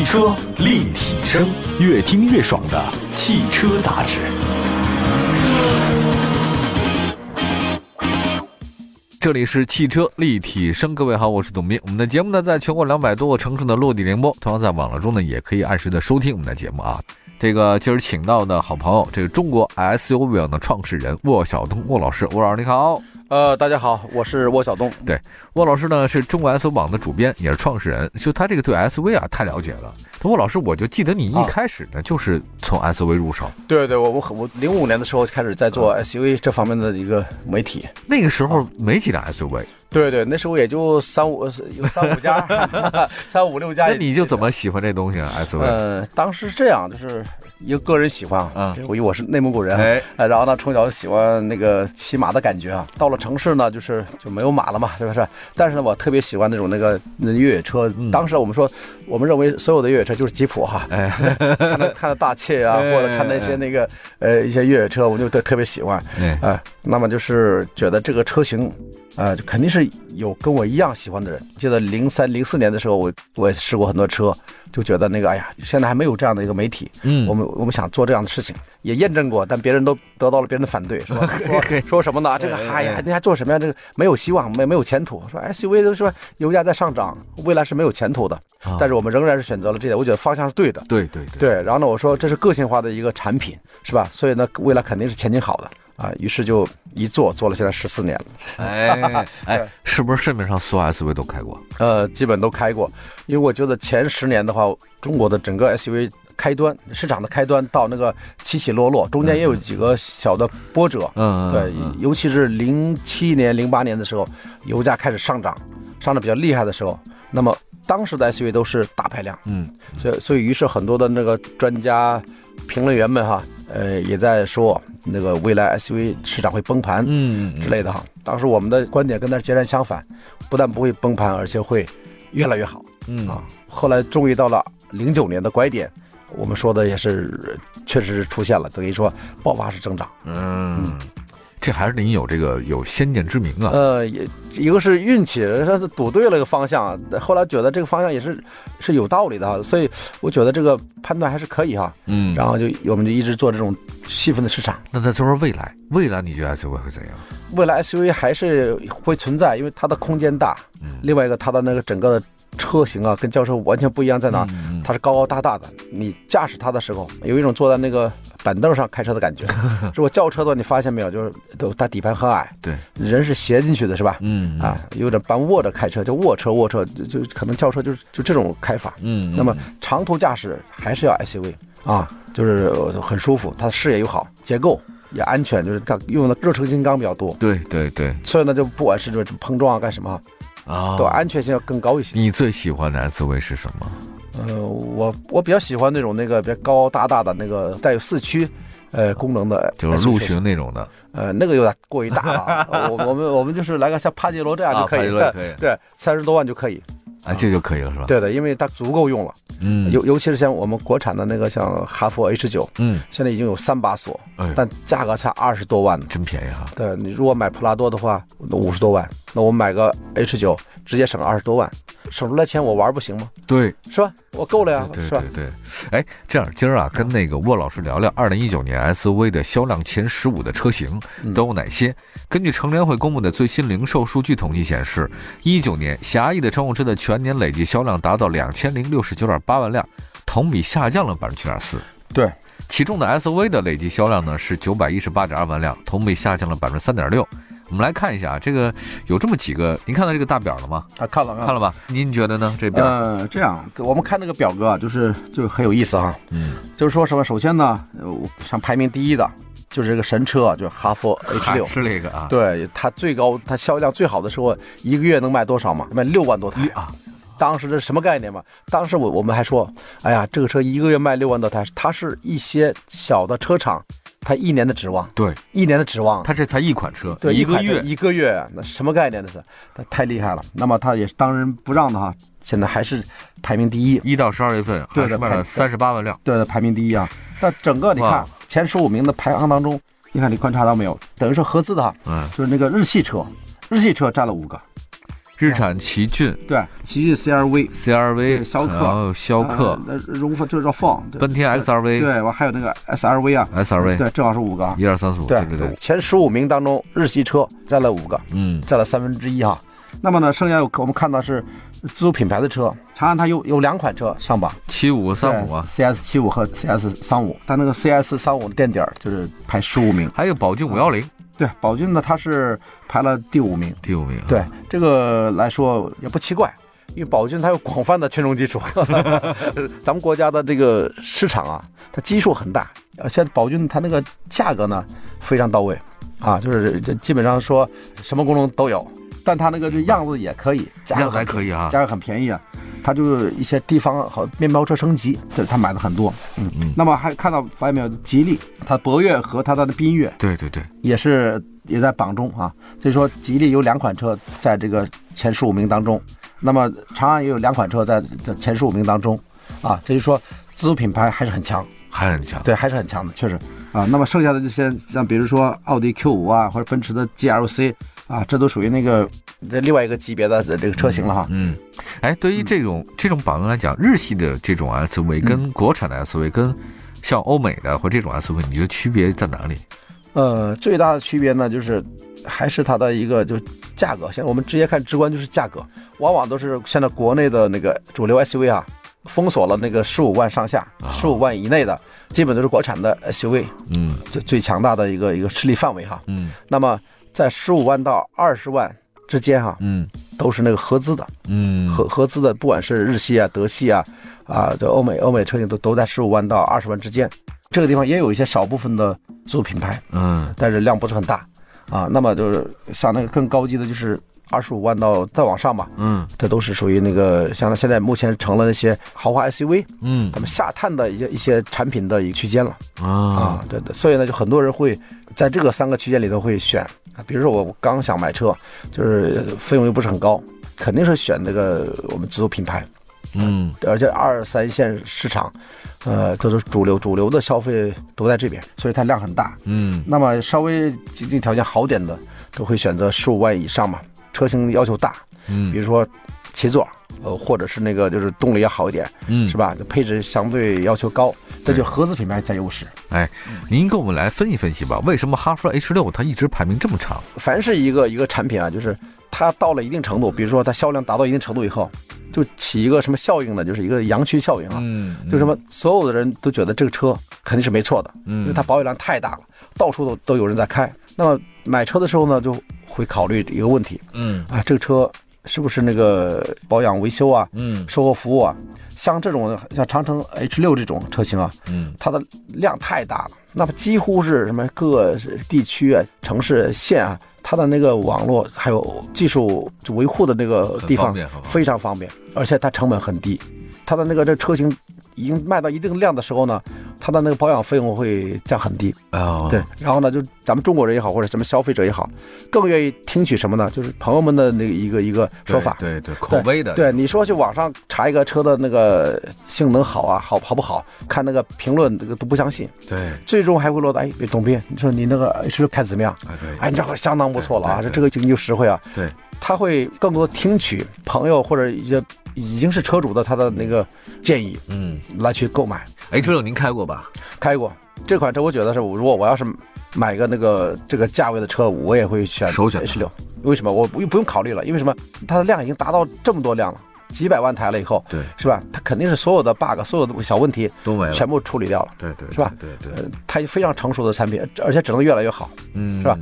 汽车立体声，越听越爽的汽车杂志。这里是汽车立体声，各位好，我是董斌。我们的节目呢，在全国两百多个城市的落地联播，同样在网络中呢，也可以按时的收听我们的节目啊。这个今儿请到的好朋友，这个中国 SUV 的创始人沃晓东沃老师，沃老师你好。呃，大家好，我是沃晓东。对，沃老师呢是中国 SUV 网的主编，也是创始人。就他这个对 SUV 啊太了解了。沃老师，我就记得你一开始呢就是从 SUV 入手。对对，我我我零五年的时候开始在做 SUV 这方面的一个媒体。那个时候没几辆 SUV。对对，那时候也就三五有三五家，三五六家。那你就怎么喜欢这东西啊？SUV？呃，当时是这样，就是。一个个人喜欢啊，因为我是内蒙古人，哎，然后呢，从小喜欢那个骑马的感觉啊。到了城市呢，就是就没有马了嘛，是不是？但是呢，我特别喜欢那种那个越野车。当时我们说，我们认为所有的越野车就是吉普哈，哎，看 到看到大切啊，或者看那些那个呃一些越野车，我就特特别喜欢，哎，那么就是觉得这个车型。啊，就肯定是有跟我一样喜欢的人。记得零三零四年的时候，我我也试过很多车，就觉得那个，哎呀，现在还没有这样的一个媒体。嗯，我们我们想做这样的事情，也验证过，但别人都得到了别人的反对，是吧？说说什么呢？这个，哎呀，你还做什么呀？这个没有希望，没没有前途。说 SUV 都说油价在上涨，未来是没有前途的。但是我们仍然是选择了这点，我觉得方向是对的。对对对。然后呢，我说这是个性化的一个产品，是吧？所以呢，未来肯定是前景好的。啊，于是就一做做了，现在十四年了。哎 哎，是不是市面上所有 SUV 都开过？呃，基本都开过。因为我觉得前十年的话，中国的整个 SUV 开端市场的开端到那个起起落落，中间也有几个小的波折。嗯，对，尤其是零七年、零八年的时候，油价开始上涨，上涨比较厉害的时候，那么当时的 SUV 都是大排量。嗯，所以所以于是很多的那个专家、评论员们哈。呃，也在说那个未来 SUV 市场会崩盘，嗯之类的哈。当时我们的观点跟他截然相反，不但不会崩盘，而且会越来越好，嗯啊。后来终于到了零九年的拐点，我们说的也是，确实是出现了，等于说爆发式增长，嗯。这还是您有这个有先见之明啊？呃，也一个是运气，他是赌对了个方向，后来觉得这个方向也是是有道理的哈，所以我觉得这个判断还是可以哈。嗯，然后就我们就一直做这种细分的市场。那再说说未来，未来你觉得 SUV 会怎样？未来 SUV 还是会存在，因为它的空间大，另外一个它的那个整个的车型啊，跟轿车完全不一样，在哪？它是高高大大的，你驾驶它的时候有一种坐在那个。板凳上开车的感觉，如果轿车的话，你发现没有，就是都它底盘很矮，对，人是斜进去的，是吧？嗯啊，有点半卧着开车，就卧车卧车，就就可能轿车就是就这种开法。嗯，那么长途驾驶还是要 SUV 啊，就是很舒服，它的视野又好，结构也安全，就是它用的热成型钢比较多。对对对，所以呢，就不管是说碰撞啊干什么啊，都安全性要更高一些。你最喜欢的 SUV 是什么？呃，我我比较喜欢那种那个比较高大大的那个带有四驱，呃，功能的，就是陆巡那种的。呃，那个有点过于大了，我我们我们就是来个像帕杰罗这样就可以，对，三十多万就可以。啊，这就可以了是吧？对的，因为它足够用了。嗯，尤尤其是像我们国产的那个像哈弗 H 九，嗯，现在已经有三把锁，但价格才二十多万呢，真便宜哈。对你如果买普拉多的话，五十多万，那我买个 H 九直接省二十多万，省出来钱我玩不行吗？对，是吧？我够了呀，是吧？对对。哎，这样今儿啊，跟那个沃老师聊聊二零一九年 SUV 的销量前十五的车型都有哪些？根据乘联会公布的最新零售数据统计显示，一九年狭义的乘用车的全年累计销量达到两千零六十九点八万辆，同比下降了百分之七点四。对，其中的 SUV 的累计销量呢是九百一十八点二万辆，同比下降了百分之三点六。我们来看一下啊，这个有这么几个，您看到这个大表了吗？啊，看了看了吧？您觉得呢？这表？呃，这样，我们看那个表格啊，就是就很有意思啊。嗯，就是说什么？首先呢，像排名第一的，就是这个神车，就是哈弗 H 六，是那个啊。对，它最高，它销量最好的时候，一个月能卖多少嘛？卖六万多台啊。当时这什么概念嘛？当时我我们还说，哎呀，这个车一个月卖六万多台，它是一些小的车厂。他一年的指望，对，一年的指望，他这才一款车，对，一个月，一个月，那什么概念？那是，他太厉害了。那么他也是当仁不让的哈，现在还是排名第一。一到十二月份，对，卖了三十八万辆，对，排名第一啊。但整个你看前十五名的排行当中，你看你观察到没有？等于是合资的哈，嗯，就是那个日系车，日系车占了五个。日产奇骏，对，奇骏 CRV，CRV，逍客，然后逍客，那荣放这叫放，奔田 XRV，对，完还有那个 SRV 啊，SRV，对，正好是五个，一二三四五，对对对，前十五名当中日系车占了五个，嗯，占了三分之一哈。那么呢，剩下我们看到是自主品牌的车，长安它有有两款车上榜，七五三五啊，CS 七五和 CS 三五，但那个 CS 三五的垫底儿就是排十五名，还有宝骏五幺零，对，宝骏呢它是排了第五名，第五名，对这个来说也不奇怪，因为宝骏它有广泛的群众基础，咱们国家的这个市场啊，它基数很大，而且宝骏它那个价格呢非常到位，啊，就是这基本上说什么功能都有。但它那个样子也可以，价格还可以啊，价格很便宜啊。它就是一些地方和面包车升级，这他买的很多。嗯嗯。那么还看到发现没有？吉利，它博越和它的缤越，对对对，也是也在榜中啊。所以说吉利有两款车在这个前十五名当中，那么长安也有两款车在这前十五名当中啊。这就说自主品牌还是很强，还是很强，对，还是很强的，确实啊。那么剩下的这些像比如说奥迪 Q 五啊，或者奔驰的 GLC。啊，这都属于那个这另外一个级别的这个车型了哈。嗯，哎，对于这种这种榜来讲，日系的这种 SUV 跟国产的 SUV，跟像欧美的或这种 SUV，你觉得区别在哪里？呃，最大的区别呢，就是还是它的一个就价格。现在我们直接看直观就是价格，往往都是现在国内的那个主流 SUV 啊，封锁了那个十五万上下、十五万以内的，基本都是国产的 SUV。嗯，最最强大的一个一个势力范围哈。嗯，那么。在十五万到二十万之间，哈，嗯，都是那个合资的，嗯，合合资的，不管是日系啊、德系啊，啊，这欧美欧美车型都都在十五万到二十万之间。这个地方也有一些少部分的自主品牌，嗯，但是量不是很大，啊，那么就是像那个更高级的，就是二十五万到再往上吧，嗯，这都是属于那个像现在目前成了那些豪华 SUV，嗯，他们下探的一些一些产品的一个区间了，啊，对对，所以呢，就很多人会在这个三个区间里头会选。比如说我刚想买车，就是费用又不是很高，肯定是选那个我们自主品牌，嗯，而且二三线市场，呃，都是主流主流的消费都在这边，所以它量很大，嗯，那么稍微经济条件好点的都会选择十五万以上嘛，车型要求大，嗯，比如说七座，呃，或者是那个就是动力要好一点，嗯，是吧？配置相对要求高。这就合资品牌占优势。哎，您给我们来分析分析吧，为什么哈弗 H 六它一直排名这么长？凡是一个一个产品啊，就是它到了一定程度，比如说它销量达到一定程度以后，就起一个什么效应呢？就是一个羊群效应啊。嗯。就什么所有的人都觉得这个车肯定是没错的，因为它保有量太大了，到处都都有人在开。那么买车的时候呢，就会考虑一个问题。嗯。啊，这个车是不是那个保养维修啊？嗯。售后服务啊？像这种像长城 H 六这种车型啊，嗯，它的量太大了，那么几乎是什么各地区啊、城市县啊，它的那个网络还有技术维护的那个地方非常方便，而且它成本很低，它的那个这车型。已经卖到一定量的时候呢，它的那个保养费用会降很低啊。对，然后呢，就咱们中国人也好，或者什么消费者也好，更愿意听取什么呢？就是朋友们的那一个一个说法。对对，口碑的。对，你说去网上查一个车的那个性能好啊，好好不好看那个评论，这个都不相信。对，最终还会落到哎，董斌，你说你那个 H 六开怎么样？哎，对，哎，你这会相当不错了啊，这这个经济实惠啊。对，他会更多听取朋友或者一些。已经是车主的他的那个建议，嗯，来去购买。H 六您开过吧？开过这款车，我觉得是，如果我要是买个那个这个价位的车，我也会选首选 H 六。为什么？我不不用考虑了，因为什么？它的量已经达到这么多辆了，几百万台了以后，对，是吧？它肯定是所有的 bug，所有的小问题都没了，全部处理掉了，对对，是吧？对对，它非常成熟的产品，而且只能越来越好，嗯，是吧？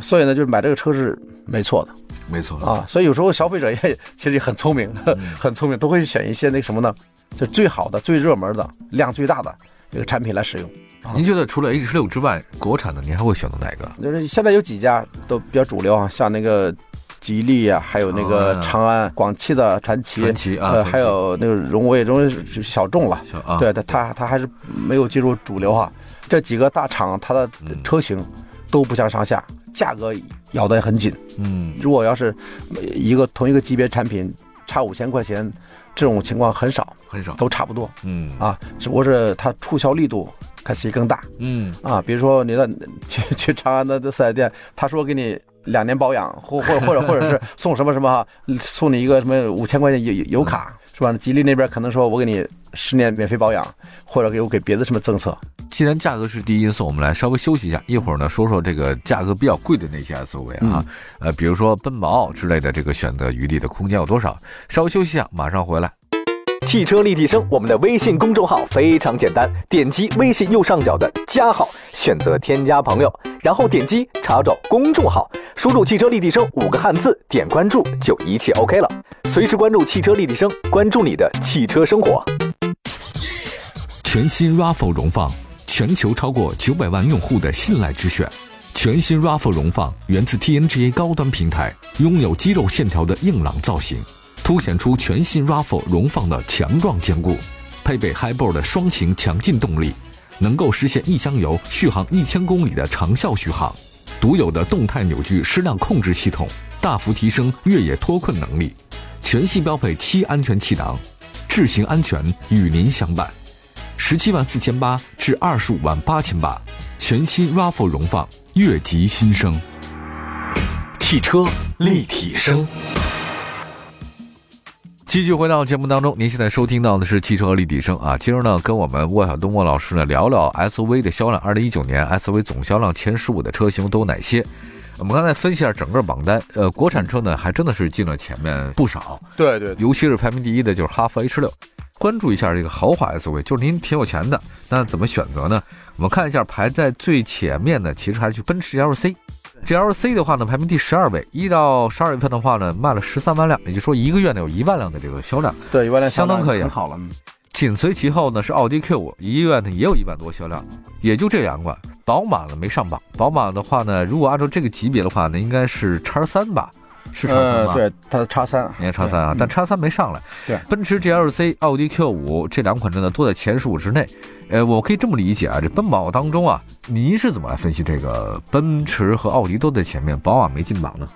所以呢，就是买这个车是没错的。没错啊，所以有时候消费者也 其实也很聪明，很聪明，都会选一些那什么呢？就最好的、最热门的、量最大的这个产品来使用。您觉得除了 H 六之外，国产的您还会选择哪个？就是现在有几家都比较主流啊，像那个吉利啊，还有那个长安、广汽的传祺，传祺啊，还有那个荣威，荣威小众了，对它它它还是没有进入主流啊。这几个大厂它的车型都不相上下。价格咬得很紧，嗯，如果要是一个同一个级别产品差五千块钱，这种情况很少，很少，都差不多，嗯。啊，只不过是它促销力度看谁更大，嗯。啊，比如说你的去 去长安的这四 S 店，他说给你两年保养，或或或者或者是送什么什么哈，送你一个什么五千块钱油油卡是吧？吉利那边可能说我给你十年免费保养，或者给我给别的什么政策。既然价格是第一因素，我们来稍微休息一下，一会儿呢说说这个价格比较贵的那些 SUV 啊，呃，比如说奔宝之类的，这个选择余地的空间有多少？稍微休息一下，马上回来。汽车立体声，我们的微信公众号非常简单，点击微信右上角的加号，选择添加朋友，然后点击查找公众号，输入“汽车立体声”五个汉字，点关注就一切 OK 了。随时关注汽车立体声，关注你的汽车生活。全新 RAV4 荣放，全球超过九百万用户的信赖之选。全新 RAV4 荣放源自 TNGA 高端平台，拥有肌肉线条的硬朗造型。凸显出全新 RAV4 荣放的强壮坚固，配备 Hybrid 的双擎强劲动力，能够实现一箱油续航一千公里的长效续航。独有的动态扭矩矢量控制系统，大幅提升越野脱困能力。全系标配七安全气囊，智行安全与您相伴。十七万四千八至二十五万八千八，全新 RAV4 荣放，越级新生。汽车立体声。继续回到节目当中，您现在收听到的是汽车立体声啊。今儿呢，跟我们沃小东沃老师呢聊聊 SUV 的销量。二零一九年 SUV 总销量前十五的车型都有哪些？我们刚才分析一下整个榜单，呃，国产车呢还真的是进了前面不少。对对，尤其是排名第一的就是哈弗 H 六。关注一下这个豪华 SUV，就是您挺有钱的，那怎么选择呢？我们看一下排在最前面的，其实还是去奔驰 GLC。GLC 的话呢，排名第十二位，一到十二月份的话呢，卖了十三万辆，也就是说一个月呢有一万辆的这个销量，对，一万辆相当可以，很好了。紧随其后呢是奥迪 Q 五，一个月呢也有一万多销量，也就这两款。宝马呢没上榜，宝马的话呢，如果按照这个级别的话呢，应该是叉三吧。是叉三吗？对，它的叉三，你看叉三啊，但叉三没上来。对，奔驰 GLC、奥迪 Q 五这两款车呢都在前十五之内。呃，我可以这么理解啊，这奔宝当中啊，您是怎么来分析这个奔驰和奥迪都在前面，宝马没进榜呢？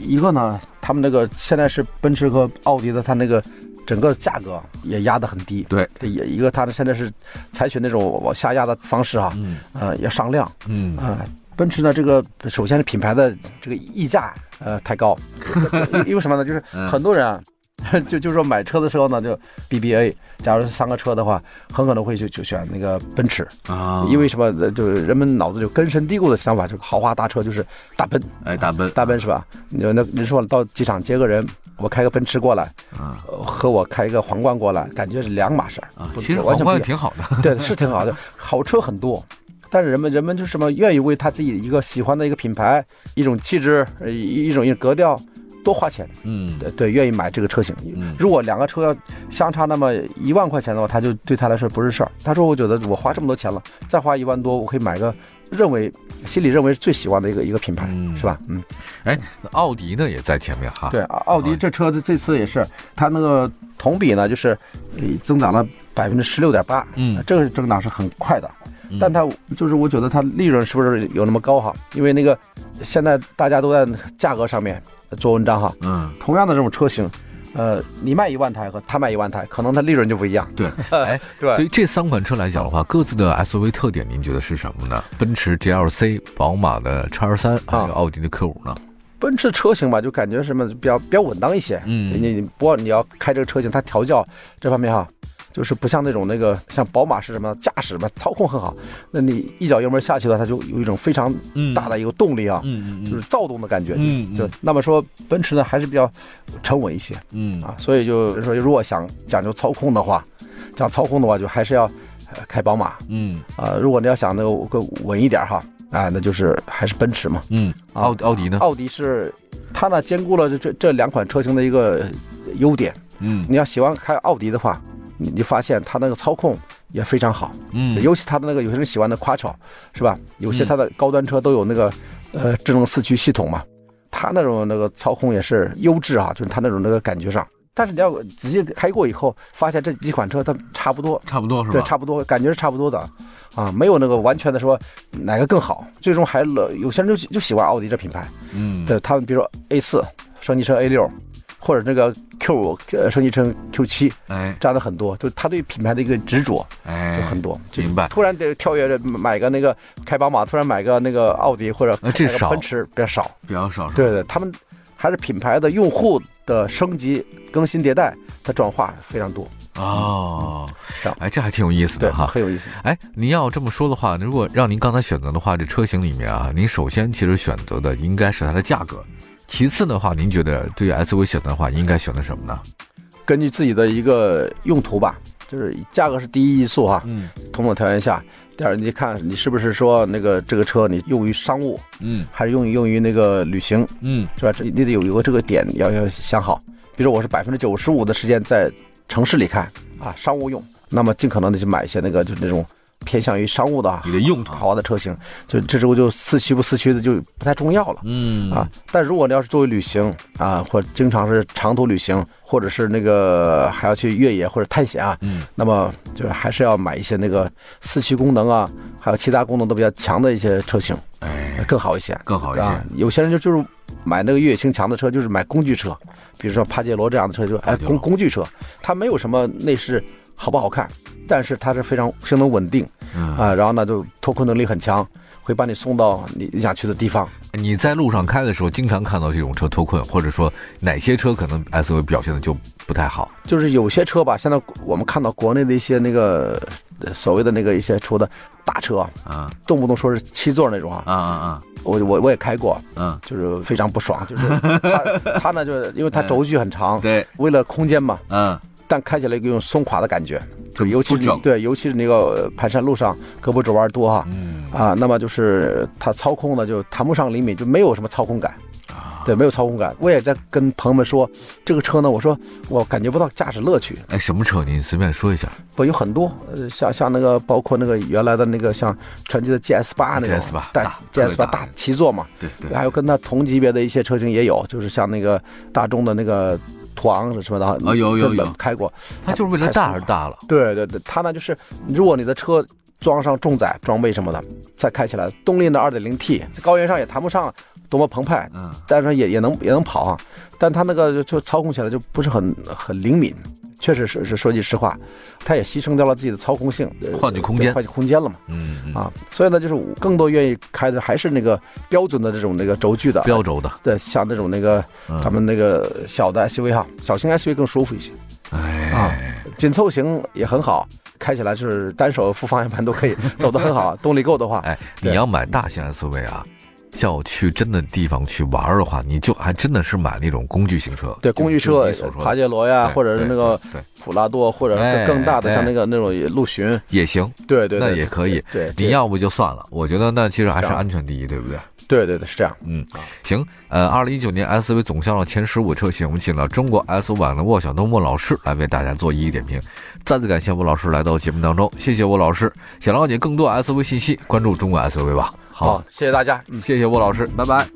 一个呢，他们那个现在是奔驰和奥迪的，它那个整个价格也压得很低。对，也一个，它呢现在是采取那种往下压的方式啊，嗯，呃，要上量，嗯啊。奔驰呢，这个首先是品牌的这个溢价呃太高，因为什么呢？就是很多人啊，就就说买车的时候呢，就 BBA，假如是三个车的话，很可能会去就选那个奔驰啊，因为什么？就是人们脑子就根深蒂固的想法，就是豪华大车就是大奔，哎，大奔，大奔是吧？你说那你说到机场接个人，我开个奔驰过来啊，和我开一个皇冠过来，感觉是两码事儿啊。其实皇冠挺好的，对，是挺好的，好车很多。但是人们人们就是什么愿意为他自己一个喜欢的一个品牌、一种气质、一一种一种格调多花钱，嗯，对，愿意买这个车型。如果两个车要相差那么一万块钱的话，他就对他来说不是事儿。他说：“我觉得我花这么多钱了，再花一万多，我可以买个认为心里认为最喜欢的一个一个品牌，是吧？”嗯，哎，奥迪呢也在前面哈。对，奥迪这车子这次也是，它那个同比呢就是增长了百分之十六点八，嗯，这个增长是很快的。但它就是我觉得它利润是不是有那么高哈？因为那个现在大家都在价格上面做文章哈。嗯。同样的这种车型，呃，你卖一万台和他卖一万台，可能它利润就不一样。对。哎，对。对于这三款车来讲的话，各自的 SUV 特点您觉得是什么呢？奔驰 GLC、宝马的叉三，还有奥迪的 Q 五呢？奔驰车型吧，就感觉什么比较比较稳当一些。嗯。你你不过你要开这个车型，它调教这方面哈。就是不像那种那个像宝马是什么驾驶嘛，操控很好。那你一脚油门下去了，它就有一种非常大的一个动力啊，就是躁动的感觉。嗯就那么说，奔驰呢还是比较沉稳一些。嗯啊，所以就说如果想讲究操控的话，讲操控的话，就还是要开宝马。嗯啊，如果你要想那个更稳一点哈，啊，那就是还是奔驰嘛。嗯，奥奥迪呢？奥迪是它呢兼顾了这这这两款车型的一个优点。嗯，你要喜欢开奥迪的话。你你发现它那个操控也非常好，嗯，尤其它的那个有些人喜欢的 quattro，是吧？有些它的高端车都有那个呃智能四驱系统嘛，它那种那个操控也是优质啊，就是它那种那个感觉上。但是你要仔细开过以后，发现这几款车它差不多，差不多是吧？对，差不多，感觉是差不多的，啊，没有那个完全的说哪个更好。最终还乐，有些人就就喜欢奥迪这品牌，嗯，对他们比如说 A 四升级成 A 六。或者那个 Q 五呃升级成 Q 七，哎，这样的很多，就他对品牌的一个执着，哎，很多。明白。突然得跳跃着买个那个开宝马，突然买个那个奥迪或者这少，奔驰比较少，比较少。对对，他们还是品牌的用户的升级、更新迭代的转化非常多。哦，哎，这还挺有意思的哈，很有意思。哎，您要这么说的话，如果让您刚才选择的话，这车型里面啊，您首先其实选择的应该是它的价格，其次的话，您觉得对于 SUV 选择的话，应该选择什么呢？根据自己的一个用途吧，就是价格是第一因素哈。嗯。同等条件下，第二你看你是不是说那个这个车你用于商务，嗯，还是用于用于那个旅行，嗯，是吧？这你得有一个这个点要要想好。比如说我是百分之九十五的时间在。城市里看啊，商务用，那么尽可能的去买一些那个，就那种偏向于商务的，你的用途。豪华的车型，就这时候就四驱不四驱的就不太重要了，嗯。啊，但如果你要是作为旅行啊，或者经常是长途旅行，或者是那个还要去越野或者探险啊，嗯，那么就还是要买一些那个四驱功能啊，还有其他功能都比较强的一些车型，哎，更好一些，更好一些。有些人就就是。买那个越野性强的车，就是买工具车，比如说帕杰罗这样的车，就哎工工具车，它没有什么内饰好不好看，但是它是非常性能稳定，啊，然后呢就脱困能力很强，会把你送到你你想去的地方。你在路上开的时候，经常看到这种车脱困，或者说哪些车可能 SUV 表现的就不太好？就是有些车吧，现在我们看到国内的一些那个所谓的那个一些出的大车啊，动不动说是七座那种啊，啊啊啊。我我我也开过，嗯，就是非常不爽，就是 它它呢，就是因为它轴距很长，对，为了空间嘛，嗯，但开起来有种松垮的感觉，就尤其是对，尤其是那个盘山路上，胳膊肘弯多哈，嗯啊，那么就是它操控呢就谈不上灵敏，就没有什么操控感。对，没有操控感。我也在跟朋友们说，这个车呢，我说我感觉不到驾驶乐趣。哎，什么车？您随便说一下。不，有很多，呃，像像那个，包括那个原来的那个像传祺的 GS 八那种，GS 八大，GS 八大七座嘛。对对。还有跟它同级别的一些车型也有，就是像那个大众的那个途昂什么的。啊，有有有开过。它就是为了大而大了。对对对，它呢就是，如果你的车装上重载装备什么的，再开起来，动力呢二点零 T，在高原上也谈不上。多么澎湃，嗯，但是也也能也能跑啊，但它那个就操控起来就不是很很灵敏，确实是是说句实话，它也牺牲掉了自己的操控性，换取空间，换取空间了嘛，嗯啊，所以呢，就是更多愿意开的还是那个标准的这种那个轴距的标轴的，对，像那种那个咱们那个小的 SUV 哈，小型 SUV 更舒服一些，哎。啊，紧凑型也很好，开起来是单手扶方向盘都可以 走得很好，动力够的话，哎，你要买大型 SUV 啊。要去真的地方去玩的话，你就还真的是买那种工具型车。对，工具车，帕杰罗呀，或者是那个普拉多，或者更大的像那个那种陆巡也行。对对，那也可以。对，你要不就算了。我觉得那其实还是安全第一，对不对？对对对，是这样。嗯，行。呃，二零一九年 SUV 总销量前十五车型，我们请到中国 SUV 版的沃小东莫老师来为大家做一一点评。再次感谢沃老师来到节目当中，谢谢沃老师。想了解更多 SUV 信息，关注中国 SUV 吧。好，谢谢大家，谢谢沃老师，拜拜。